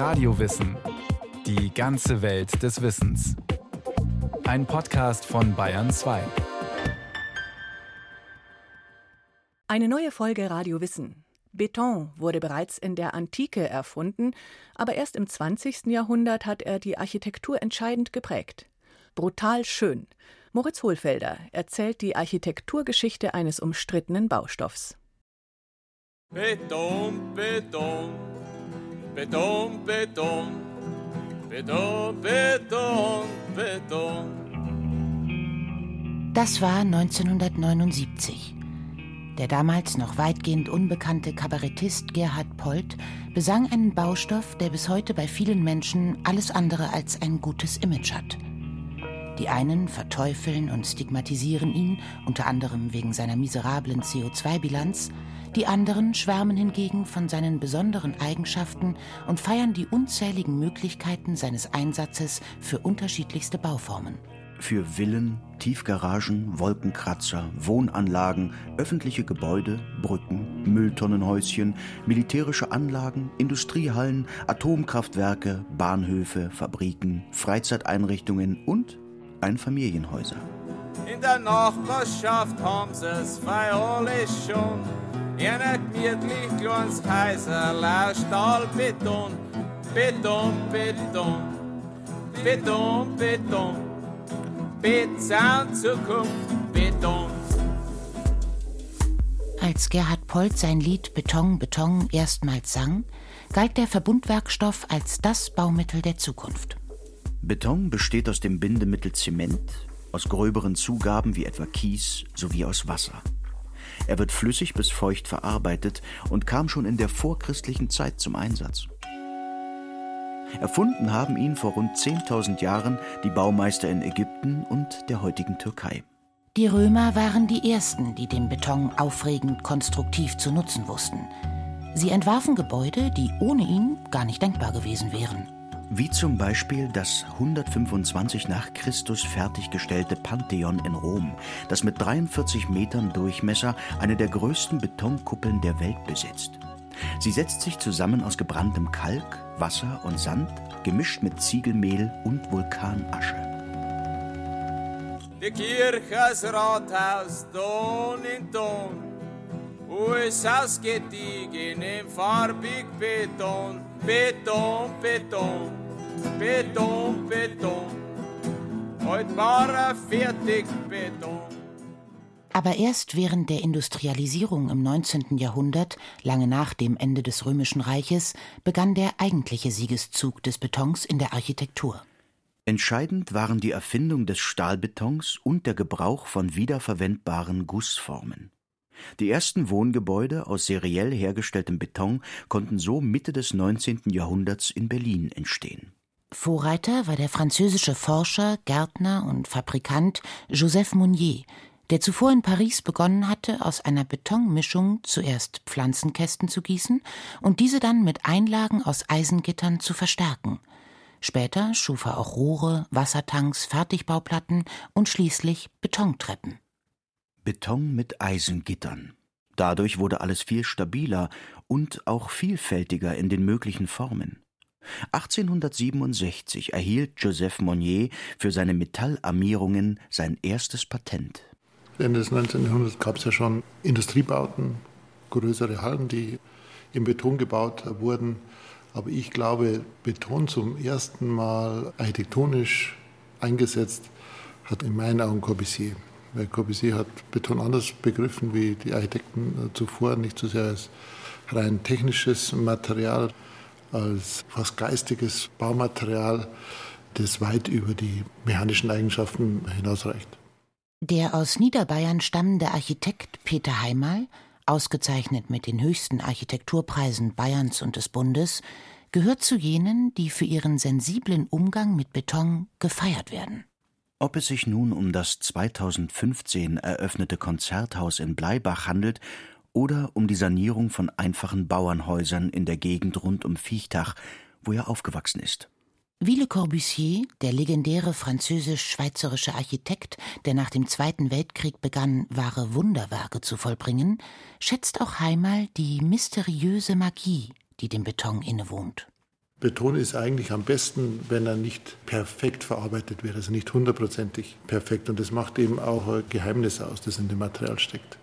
Radiowissen. Die ganze Welt des Wissens. Ein Podcast von Bayern 2. Eine neue Folge Radio Wissen. Beton wurde bereits in der Antike erfunden, aber erst im 20. Jahrhundert hat er die Architektur entscheidend geprägt. Brutal schön. Moritz Hohlfelder erzählt die Architekturgeschichte eines umstrittenen Baustoffs. Beton, Beton, Beton, Beton, Beton, Beton, Beton. Das war 1979. Der damals noch weitgehend unbekannte Kabarettist Gerhard Polt besang einen Baustoff, der bis heute bei vielen Menschen alles andere als ein gutes Image hat. Die einen verteufeln und stigmatisieren ihn, unter anderem wegen seiner miserablen CO2-Bilanz, die anderen schwärmen hingegen von seinen besonderen Eigenschaften und feiern die unzähligen Möglichkeiten seines Einsatzes für unterschiedlichste Bauformen. Für Villen, Tiefgaragen, Wolkenkratzer, Wohnanlagen, öffentliche Gebäude, Brücken, Mülltonnenhäuschen, militärische Anlagen, Industriehallen, Atomkraftwerke, Bahnhöfe, Fabriken, Freizeiteinrichtungen und Einfamilienhäuser. In der Nachbarschaft haben sie es alle schon. Ein gemütlich kleines Häuser, Stahlbeton, Beton, Beton, Beton, Beton, Beton, Zukunft, Beton. Als Gerhard Polt sein Lied Beton, Beton erstmals sang, galt der Verbundwerkstoff als das Baumittel der Zukunft. Beton besteht aus dem Bindemittel Zement, aus gröberen Zugaben wie etwa Kies sowie aus Wasser. Er wird flüssig bis feucht verarbeitet und kam schon in der vorchristlichen Zeit zum Einsatz. Erfunden haben ihn vor rund 10.000 Jahren die Baumeister in Ägypten und der heutigen Türkei. Die Römer waren die ersten, die den Beton aufregend konstruktiv zu nutzen wussten. Sie entwarfen Gebäude, die ohne ihn gar nicht denkbar gewesen wären wie zum Beispiel das 125 nach Christus fertiggestellte Pantheon in Rom, das mit 43 Metern Durchmesser eine der größten Betonkuppeln der Welt besitzt. Sie setzt sich zusammen aus gebranntem Kalk, Wasser und Sand, gemischt mit Ziegelmehl und Vulkanasche. Die Kirche, das Rathaus, Ton in Ton, wo es ausgediegen im farbig Beton, Beton, Beton. Beton, Beton. Heute war er fertig, Beton. Aber erst während der Industrialisierung im 19. Jahrhundert, lange nach dem Ende des Römischen Reiches, begann der eigentliche Siegeszug des Betons in der Architektur. Entscheidend waren die Erfindung des Stahlbetons und der Gebrauch von wiederverwendbaren Gussformen. Die ersten Wohngebäude aus seriell hergestelltem Beton konnten so Mitte des 19. Jahrhunderts in Berlin entstehen. Vorreiter war der französische Forscher, Gärtner und Fabrikant Joseph Monnier, der zuvor in Paris begonnen hatte, aus einer Betonmischung zuerst Pflanzenkästen zu gießen und diese dann mit Einlagen aus Eisengittern zu verstärken. Später schuf er auch Rohre, Wassertanks, Fertigbauplatten und schließlich Betontreppen. Beton mit Eisengittern. Dadurch wurde alles viel stabiler und auch vielfältiger in den möglichen Formen. 1867 erhielt Joseph Monnier für seine Metallarmierungen sein erstes Patent. Ende des 19. Jahrhunderts gab es ja schon Industriebauten, größere Hallen, die im Beton gebaut wurden. Aber ich glaube, Beton zum ersten Mal architektonisch eingesetzt hat in meinen Augen Corbusier. Weil Corbusier hat Beton anders begriffen wie die Architekten zuvor, nicht so sehr als rein technisches Material, als fast geistiges Baumaterial, das weit über die mechanischen Eigenschaften hinausreicht. Der aus Niederbayern stammende Architekt Peter Heimal, ausgezeichnet mit den höchsten Architekturpreisen Bayerns und des Bundes, gehört zu jenen, die für ihren sensiblen Umgang mit Beton gefeiert werden. Ob es sich nun um das 2015 eröffnete Konzerthaus in Bleibach handelt oder um die Sanierung von einfachen Bauernhäusern in der Gegend rund um Viechtach, wo er aufgewachsen ist. Wie Le Corbusier, der legendäre französisch-schweizerische Architekt, der nach dem Zweiten Weltkrieg begann, wahre Wunderwerke zu vollbringen, schätzt auch Heimal die mysteriöse Magie, die dem Beton innewohnt. Beton ist eigentlich am besten, wenn er nicht perfekt verarbeitet wird, also nicht hundertprozentig perfekt. Und das macht eben auch ein Geheimnis aus, das in dem Material steckt.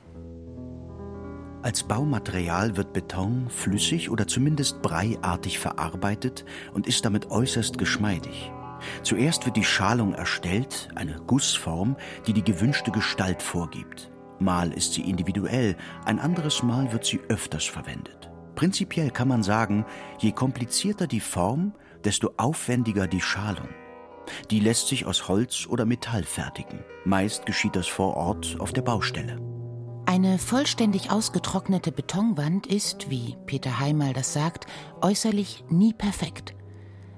Als Baumaterial wird Beton flüssig oder zumindest breiartig verarbeitet und ist damit äußerst geschmeidig. Zuerst wird die Schalung erstellt, eine Gussform, die die gewünschte Gestalt vorgibt. Mal ist sie individuell, ein anderes Mal wird sie öfters verwendet. Prinzipiell kann man sagen, je komplizierter die Form, desto aufwendiger die Schalung. Die lässt sich aus Holz oder Metall fertigen. Meist geschieht das vor Ort auf der Baustelle. Eine vollständig ausgetrocknete Betonwand ist, wie Peter Heimal das sagt, äußerlich nie perfekt.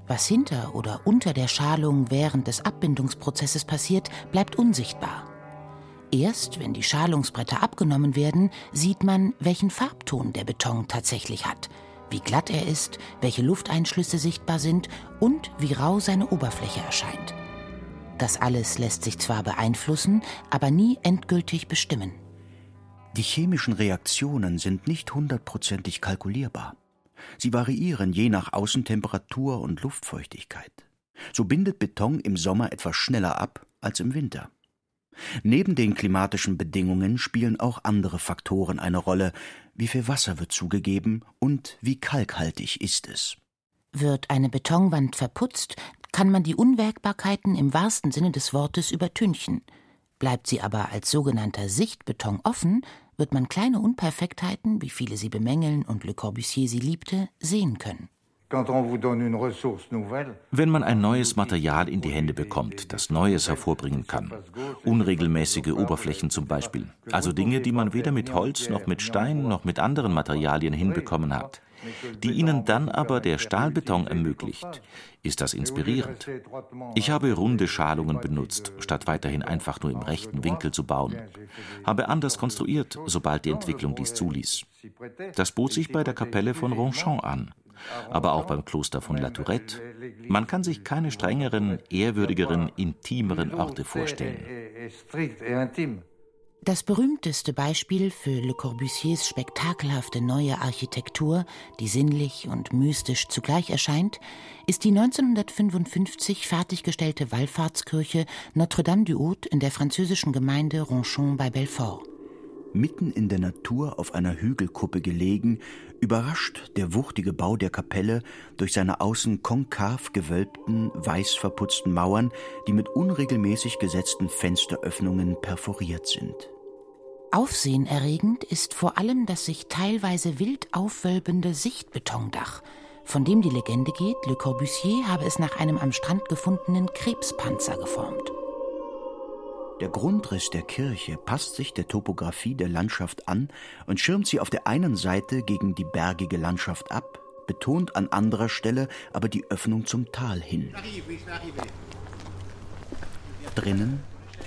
Was hinter oder unter der Schalung während des Abbindungsprozesses passiert, bleibt unsichtbar. Erst wenn die Schalungsbretter abgenommen werden, sieht man, welchen Farbton der Beton tatsächlich hat, wie glatt er ist, welche Lufteinschlüsse sichtbar sind und wie rau seine Oberfläche erscheint. Das alles lässt sich zwar beeinflussen, aber nie endgültig bestimmen. Die chemischen Reaktionen sind nicht hundertprozentig kalkulierbar. Sie variieren je nach Außentemperatur und Luftfeuchtigkeit. So bindet Beton im Sommer etwas schneller ab als im Winter. Neben den klimatischen Bedingungen spielen auch andere Faktoren eine Rolle. Wie viel Wasser wird zugegeben und wie kalkhaltig ist es? Wird eine Betonwand verputzt, kann man die Unwägbarkeiten im wahrsten Sinne des Wortes übertünchen. Bleibt sie aber als sogenannter Sichtbeton offen, wird man kleine Unperfektheiten, wie viele sie bemängeln und Le Corbusier sie liebte, sehen können. Wenn man ein neues Material in die Hände bekommt, das Neues hervorbringen kann, unregelmäßige Oberflächen zum Beispiel, also Dinge, die man weder mit Holz noch mit Stein noch mit anderen Materialien hinbekommen hat, die ihnen dann aber der Stahlbeton ermöglicht, ist das inspirierend. Ich habe runde Schalungen benutzt, statt weiterhin einfach nur im rechten Winkel zu bauen, habe anders konstruiert, sobald die Entwicklung dies zuließ. Das bot sich bei der Kapelle von Ronchamp an aber auch beim Kloster von La Tourette. Man kann sich keine strengeren, ehrwürdigeren, intimeren Orte vorstellen. Das berühmteste Beispiel für Le Corbusiers spektakelhafte neue Architektur, die sinnlich und mystisch zugleich erscheint, ist die 1955 fertiggestellte Wallfahrtskirche Notre-Dame-du-Haut in der französischen Gemeinde Ronchon bei Belfort. Mitten in der Natur auf einer Hügelkuppe gelegen, überrascht der wuchtige Bau der Kapelle durch seine außen konkav gewölbten, weiß verputzten Mauern, die mit unregelmäßig gesetzten Fensteröffnungen perforiert sind. Aufsehenerregend ist vor allem das sich teilweise wild aufwölbende Sichtbetondach, von dem die Legende geht, Le Corbusier habe es nach einem am Strand gefundenen Krebspanzer geformt. Der Grundriss der Kirche passt sich der Topographie der Landschaft an und schirmt sie auf der einen Seite gegen die bergige Landschaft ab, betont an anderer Stelle aber die Öffnung zum Tal hin. Drinnen,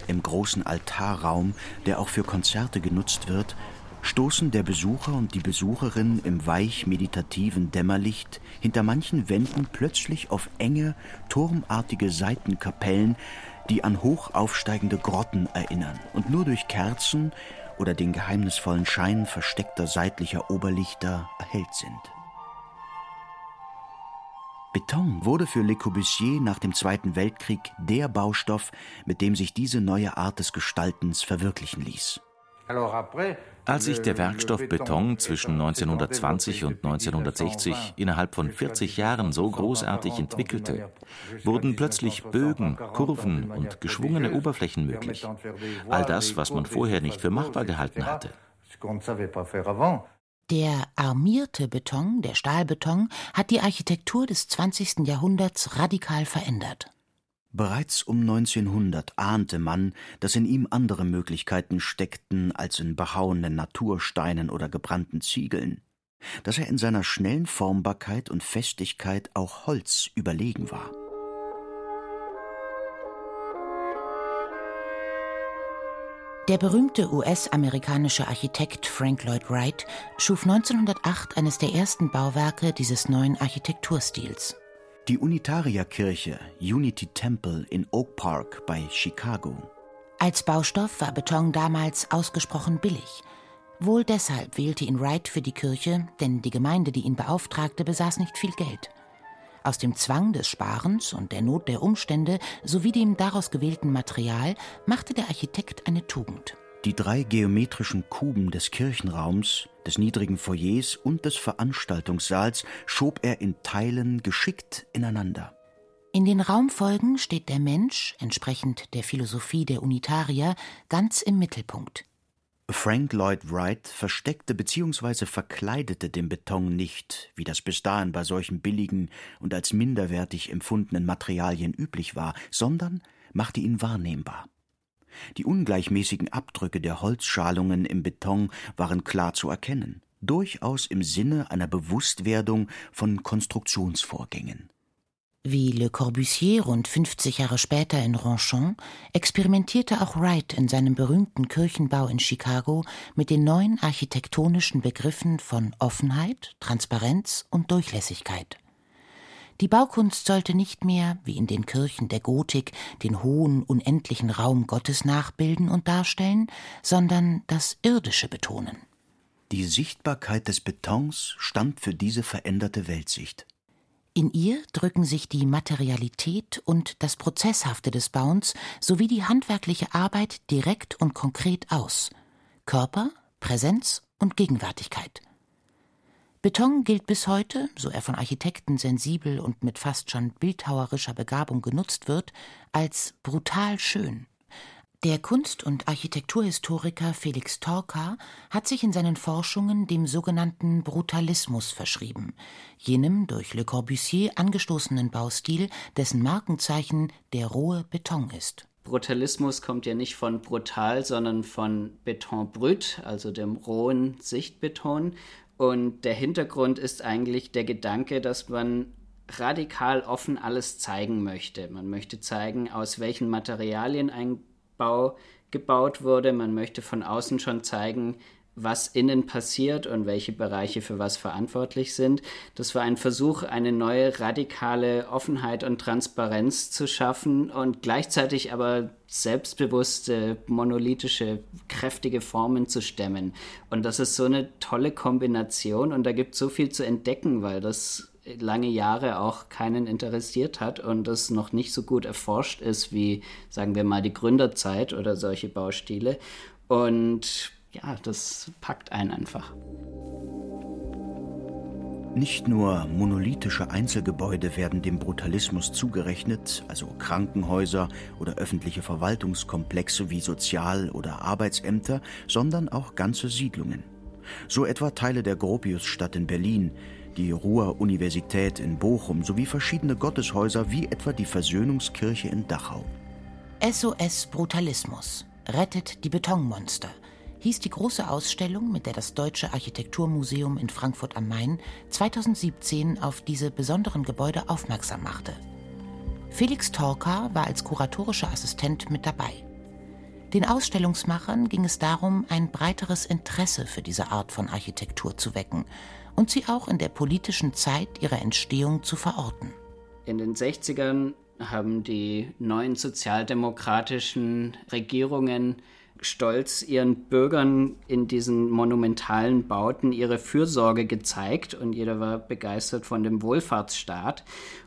im großen Altarraum, der auch für Konzerte genutzt wird, stoßen der Besucher und die Besucherin im weich meditativen Dämmerlicht hinter manchen Wänden plötzlich auf enge, turmartige Seitenkapellen, die an hoch aufsteigende Grotten erinnern und nur durch Kerzen oder den geheimnisvollen Schein versteckter seitlicher Oberlichter erhellt sind. Beton wurde für Le Corbusier nach dem Zweiten Weltkrieg der Baustoff, mit dem sich diese neue Art des Gestaltens verwirklichen ließ. Als sich der Werkstoff Beton zwischen 1920 und 1960 innerhalb von 40 Jahren so großartig entwickelte, wurden plötzlich Bögen, Kurven und geschwungene Oberflächen möglich. All das, was man vorher nicht für machbar gehalten hatte. Der armierte Beton, der Stahlbeton, hat die Architektur des 20. Jahrhunderts radikal verändert. Bereits um 1900 ahnte man, dass in ihm andere Möglichkeiten steckten als in behauenen Natursteinen oder gebrannten Ziegeln, dass er in seiner schnellen Formbarkeit und Festigkeit auch Holz überlegen war. Der berühmte US-amerikanische Architekt Frank Lloyd Wright schuf 1908 eines der ersten Bauwerke dieses neuen Architekturstils. Die Unitarierkirche Unity Temple in Oak Park bei Chicago. Als Baustoff war Beton damals ausgesprochen billig. Wohl deshalb wählte ihn Wright für die Kirche, denn die Gemeinde, die ihn beauftragte, besaß nicht viel Geld. Aus dem Zwang des Sparens und der Not der Umstände sowie dem daraus gewählten Material machte der Architekt eine Tugend. Die drei geometrischen Kuben des Kirchenraums, des niedrigen Foyers und des Veranstaltungssaals schob er in Teilen geschickt ineinander. In den Raumfolgen steht der Mensch, entsprechend der Philosophie der Unitarier, ganz im Mittelpunkt. Frank Lloyd Wright versteckte bzw. verkleidete den Beton nicht, wie das bis dahin bei solchen billigen und als minderwertig empfundenen Materialien üblich war, sondern machte ihn wahrnehmbar. Die ungleichmäßigen Abdrücke der Holzschalungen im Beton waren klar zu erkennen, durchaus im Sinne einer Bewusstwerdung von Konstruktionsvorgängen. Wie Le Corbusier rund 50 Jahre später in Ronchon experimentierte auch Wright in seinem berühmten Kirchenbau in Chicago mit den neuen architektonischen Begriffen von Offenheit, Transparenz und Durchlässigkeit. Die Baukunst sollte nicht mehr, wie in den Kirchen der Gotik, den hohen, unendlichen Raum Gottes nachbilden und darstellen, sondern das Irdische betonen. Die Sichtbarkeit des Betons stand für diese veränderte Weltsicht. In ihr drücken sich die Materialität und das Prozesshafte des Bauens sowie die handwerkliche Arbeit direkt und konkret aus. Körper, Präsenz und Gegenwärtigkeit. Beton gilt bis heute, so er von Architekten sensibel und mit fast schon bildhauerischer Begabung genutzt wird, als brutal schön. Der Kunst- und Architekturhistoriker Felix Torka hat sich in seinen Forschungen dem sogenannten Brutalismus verschrieben, jenem durch Le Corbusier angestoßenen Baustil, dessen Markenzeichen der rohe Beton ist. Brutalismus kommt ja nicht von brutal, sondern von Beton brut, also dem rohen Sichtbeton. Und der Hintergrund ist eigentlich der Gedanke, dass man radikal offen alles zeigen möchte. Man möchte zeigen, aus welchen Materialien ein Bau gebaut wurde. Man möchte von außen schon zeigen, was innen passiert und welche Bereiche für was verantwortlich sind. Das war ein Versuch, eine neue radikale Offenheit und Transparenz zu schaffen und gleichzeitig aber selbstbewusste, monolithische, kräftige Formen zu stemmen. Und das ist so eine tolle Kombination und da gibt es so viel zu entdecken, weil das lange Jahre auch keinen interessiert hat und das noch nicht so gut erforscht ist wie, sagen wir mal, die Gründerzeit oder solche Baustile. Und ja, das packt einen einfach. Nicht nur monolithische Einzelgebäude werden dem Brutalismus zugerechnet, also Krankenhäuser oder öffentliche Verwaltungskomplexe wie Sozial- oder Arbeitsämter, sondern auch ganze Siedlungen. So etwa Teile der Gropiusstadt in Berlin, die Ruhr-Universität in Bochum sowie verschiedene Gotteshäuser wie etwa die Versöhnungskirche in Dachau. SOS Brutalismus rettet die Betonmonster hieß die große Ausstellung, mit der das Deutsche Architekturmuseum in Frankfurt am Main 2017 auf diese besonderen Gebäude aufmerksam machte. Felix Torka war als kuratorischer Assistent mit dabei. Den Ausstellungsmachern ging es darum, ein breiteres Interesse für diese Art von Architektur zu wecken und sie auch in der politischen Zeit ihrer Entstehung zu verorten. In den 60ern haben die neuen sozialdemokratischen Regierungen stolz ihren Bürgern in diesen monumentalen Bauten ihre Fürsorge gezeigt und jeder war begeistert von dem Wohlfahrtsstaat.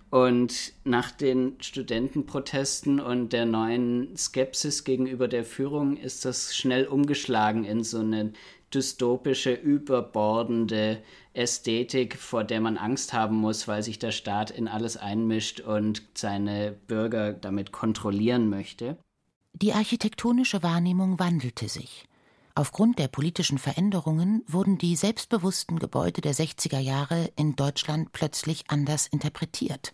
Und nach den Studentenprotesten und der neuen Skepsis gegenüber der Führung ist das schnell umgeschlagen in so eine dystopische, überbordende Ästhetik, vor der man Angst haben muss, weil sich der Staat in alles einmischt und seine Bürger damit kontrollieren möchte. Die architektonische Wahrnehmung wandelte sich. Aufgrund der politischen Veränderungen wurden die selbstbewussten Gebäude der 60er Jahre in Deutschland plötzlich anders interpretiert,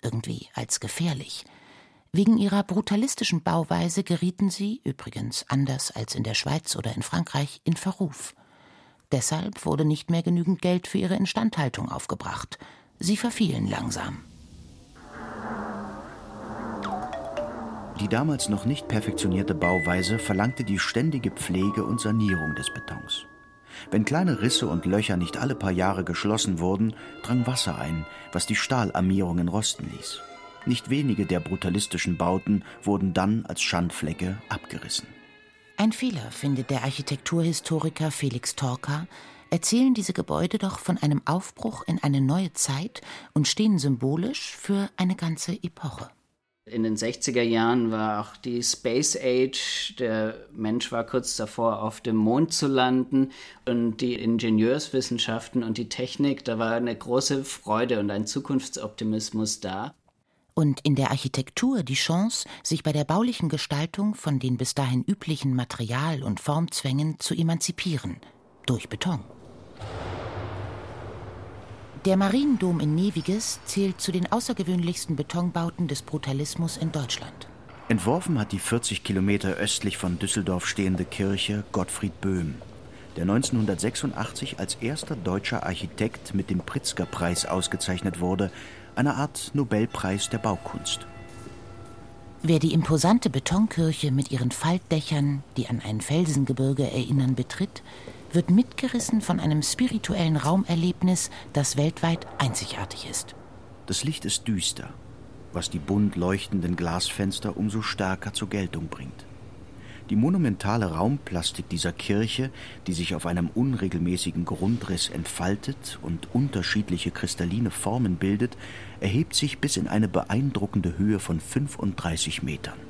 irgendwie als gefährlich. Wegen ihrer brutalistischen Bauweise gerieten sie, übrigens anders als in der Schweiz oder in Frankreich, in Verruf. Deshalb wurde nicht mehr genügend Geld für ihre Instandhaltung aufgebracht. Sie verfielen langsam. Die damals noch nicht perfektionierte Bauweise verlangte die ständige Pflege und Sanierung des Betons. Wenn kleine Risse und Löcher nicht alle paar Jahre geschlossen wurden, drang Wasser ein, was die Stahlarmierungen rosten ließ. Nicht wenige der brutalistischen Bauten wurden dann als Schandflecke abgerissen. Ein Fehler findet der Architekturhistoriker Felix Torka, erzählen diese Gebäude doch von einem Aufbruch in eine neue Zeit und stehen symbolisch für eine ganze Epoche. In den 60er Jahren war auch die Space Age. Der Mensch war kurz davor, auf dem Mond zu landen. Und die Ingenieurswissenschaften und die Technik, da war eine große Freude und ein Zukunftsoptimismus da. Und in der Architektur die Chance, sich bei der baulichen Gestaltung von den bis dahin üblichen Material- und Formzwängen zu emanzipieren. Durch Beton. Der Mariendom in Neviges zählt zu den außergewöhnlichsten Betonbauten des Brutalismus in Deutschland. Entworfen hat die 40 Kilometer östlich von Düsseldorf stehende Kirche Gottfried Böhm, der 1986 als erster deutscher Architekt mit dem Pritzker-Preis ausgezeichnet wurde, eine Art Nobelpreis der Baukunst. Wer die imposante Betonkirche mit ihren Faltdächern, die an ein Felsengebirge erinnern, betritt, wird mitgerissen von einem spirituellen Raumerlebnis, das weltweit einzigartig ist. Das Licht ist düster, was die bunt leuchtenden Glasfenster umso stärker zur Geltung bringt. Die monumentale Raumplastik dieser Kirche, die sich auf einem unregelmäßigen Grundriss entfaltet und unterschiedliche kristalline Formen bildet, erhebt sich bis in eine beeindruckende Höhe von 35 Metern.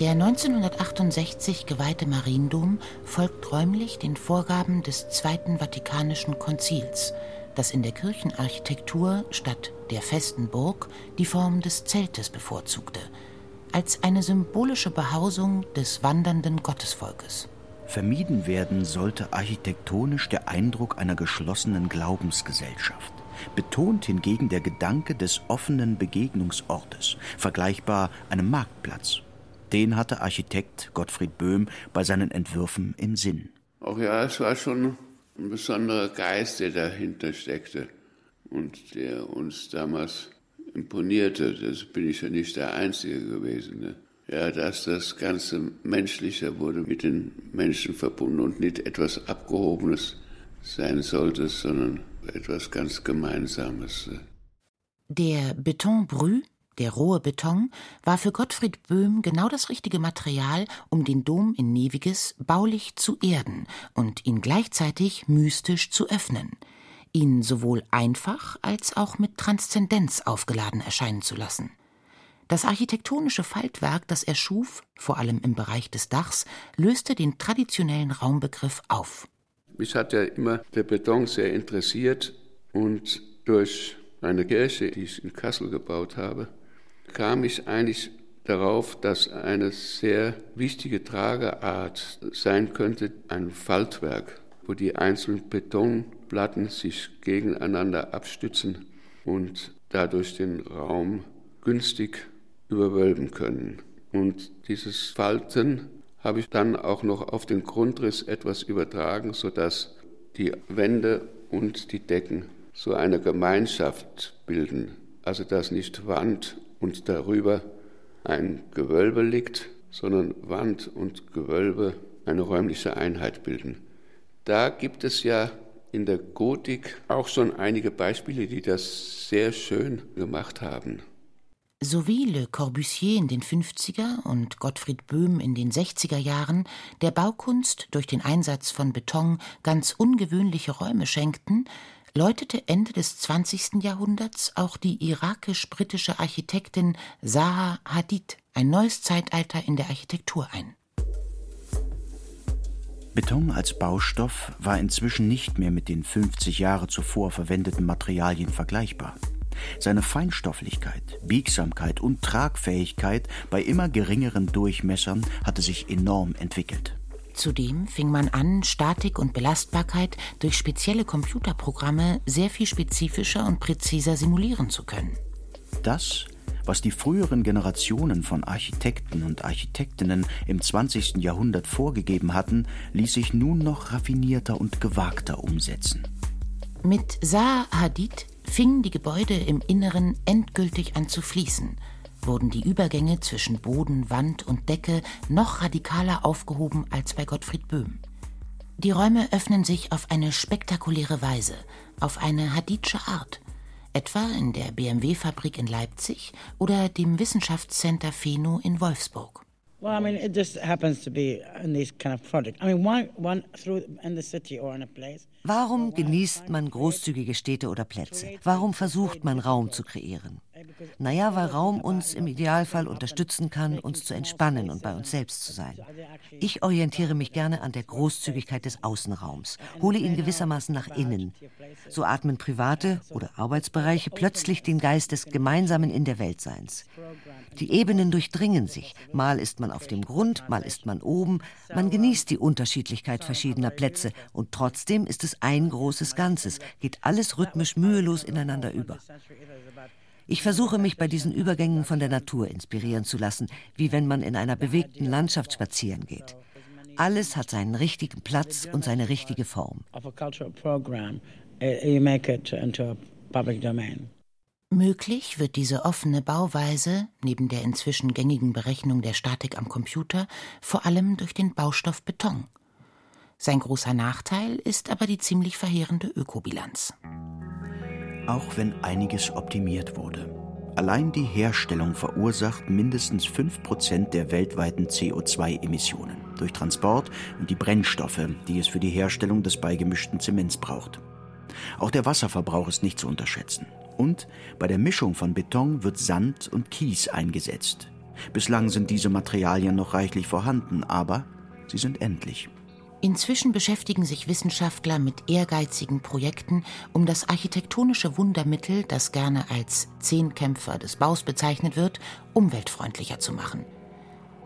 Der 1968 geweihte Mariendom folgt räumlich den Vorgaben des Zweiten Vatikanischen Konzils, das in der Kirchenarchitektur statt der festen Burg die Form des Zeltes bevorzugte, als eine symbolische Behausung des wandernden Gottesvolkes. Vermieden werden sollte architektonisch der Eindruck einer geschlossenen Glaubensgesellschaft. Betont hingegen der Gedanke des offenen Begegnungsortes, vergleichbar einem Marktplatz den hatte Architekt Gottfried Böhm bei seinen Entwürfen im Sinn. Auch ja, es war schon ein besonderer Geist, der dahinter steckte und der uns damals imponierte. Das bin ich ja nicht der Einzige gewesen. Ne? Ja, dass das Ganze menschlicher wurde, mit den Menschen verbunden und nicht etwas Abgehobenes sein sollte, sondern etwas ganz Gemeinsames. Der Beton Brü der rohe Beton war für Gottfried Böhm genau das richtige Material, um den Dom in Neviges baulich zu erden und ihn gleichzeitig mystisch zu öffnen, ihn sowohl einfach als auch mit Transzendenz aufgeladen erscheinen zu lassen. Das architektonische Faltwerk, das er schuf, vor allem im Bereich des Dachs, löste den traditionellen Raumbegriff auf. Mich hat ja immer der Beton sehr interessiert und durch eine Kirche, die ich in Kassel gebaut habe, kam ich eigentlich darauf, dass eine sehr wichtige Trageart sein könnte, ein Faltwerk, wo die einzelnen Betonplatten sich gegeneinander abstützen und dadurch den Raum günstig überwölben können. Und dieses Falten habe ich dann auch noch auf den Grundriss etwas übertragen, sodass die Wände und die Decken so eine Gemeinschaft bilden. Also dass nicht Wand und darüber ein Gewölbe liegt, sondern Wand und Gewölbe eine räumliche Einheit bilden. Da gibt es ja in der Gotik auch schon einige Beispiele, die das sehr schön gemacht haben. So wie Le Corbusier in den 50er und Gottfried Böhm in den 60er Jahren der Baukunst durch den Einsatz von Beton ganz ungewöhnliche Räume schenkten, läutete Ende des 20. Jahrhunderts auch die irakisch-britische Architektin Zaha Hadid ein neues Zeitalter in der Architektur ein. Beton als Baustoff war inzwischen nicht mehr mit den 50 Jahre zuvor verwendeten Materialien vergleichbar. Seine Feinstofflichkeit, Biegsamkeit und Tragfähigkeit bei immer geringeren Durchmessern hatte sich enorm entwickelt. Zudem fing man an, Statik und Belastbarkeit durch spezielle Computerprogramme sehr viel spezifischer und präziser simulieren zu können. Das, was die früheren Generationen von Architekten und Architektinnen im 20. Jahrhundert vorgegeben hatten, ließ sich nun noch raffinierter und gewagter umsetzen. Mit Zaha Hadid fingen die Gebäude im Inneren endgültig an zu fließen – wurden die Übergänge zwischen Boden, Wand und Decke noch radikaler aufgehoben als bei Gottfried Böhm. Die Räume öffnen sich auf eine spektakuläre Weise, auf eine Haditsche Art, etwa in der BMW-Fabrik in Leipzig oder dem Wissenschaftscenter Feno in Wolfsburg. Well, I mean, it just happens to be in these kind of projects. I mean, one, one through in the city or in a place. Warum genießt man großzügige Städte oder Plätze? Warum versucht man Raum zu kreieren? Naja, weil Raum uns im Idealfall unterstützen kann, uns zu entspannen und bei uns selbst zu sein. Ich orientiere mich gerne an der Großzügigkeit des Außenraums, hole ihn gewissermaßen nach innen. So atmen private oder Arbeitsbereiche plötzlich den Geist des gemeinsamen In der Weltseins. Die Ebenen durchdringen sich. Mal ist man auf dem Grund, mal ist man oben. Man genießt die Unterschiedlichkeit verschiedener Plätze und trotzdem ist es ein großes Ganzes, geht alles rhythmisch mühelos ineinander über. Ich versuche mich bei diesen Übergängen von der Natur inspirieren zu lassen, wie wenn man in einer bewegten Landschaft spazieren geht. Alles hat seinen richtigen Platz und seine richtige Form. Möglich wird diese offene Bauweise, neben der inzwischen gängigen Berechnung der Statik am Computer, vor allem durch den Baustoff Beton. Sein großer Nachteil ist aber die ziemlich verheerende Ökobilanz auch wenn einiges optimiert wurde. Allein die Herstellung verursacht mindestens 5% der weltweiten CO2-Emissionen durch Transport und die Brennstoffe, die es für die Herstellung des beigemischten Zements braucht. Auch der Wasserverbrauch ist nicht zu unterschätzen. Und bei der Mischung von Beton wird Sand und Kies eingesetzt. Bislang sind diese Materialien noch reichlich vorhanden, aber sie sind endlich. Inzwischen beschäftigen sich Wissenschaftler mit ehrgeizigen Projekten, um das architektonische Wundermittel, das gerne als Zehnkämpfer des Baus bezeichnet wird, umweltfreundlicher zu machen.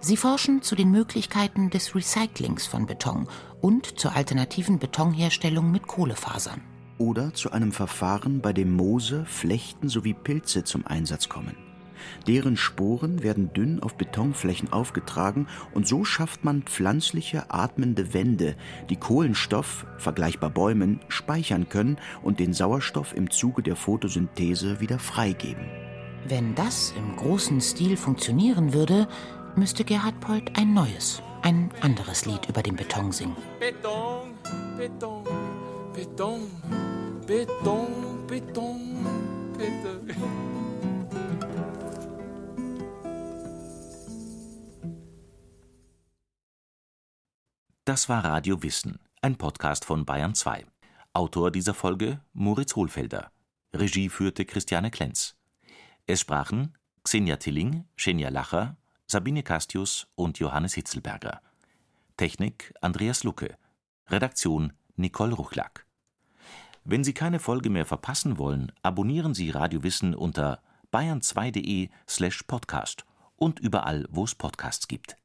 Sie forschen zu den Möglichkeiten des Recyclings von Beton und zur alternativen Betonherstellung mit Kohlefasern. Oder zu einem Verfahren, bei dem Moose, Flechten sowie Pilze zum Einsatz kommen. Deren Sporen werden dünn auf Betonflächen aufgetragen und so schafft man pflanzliche, atmende Wände, die Kohlenstoff, vergleichbar Bäumen, speichern können und den Sauerstoff im Zuge der Photosynthese wieder freigeben. Wenn das im großen Stil funktionieren würde, müsste Gerhard Polt ein neues, ein anderes Lied über den Beton singen. Beton, Beton, Beton, Beton, Beton, Beton. Das war Radio Wissen, ein Podcast von Bayern 2. Autor dieser Folge Moritz Hohlfelder. Regie führte Christiane Klenz. Es sprachen Xenia Tilling, Xenia Lacher, Sabine Castius und Johannes Hitzelberger. Technik Andreas Lucke. Redaktion Nicole Ruchlack. Wenn Sie keine Folge mehr verpassen wollen, abonnieren Sie Radio Wissen unter bayern2.de slash podcast und überall, wo es Podcasts gibt.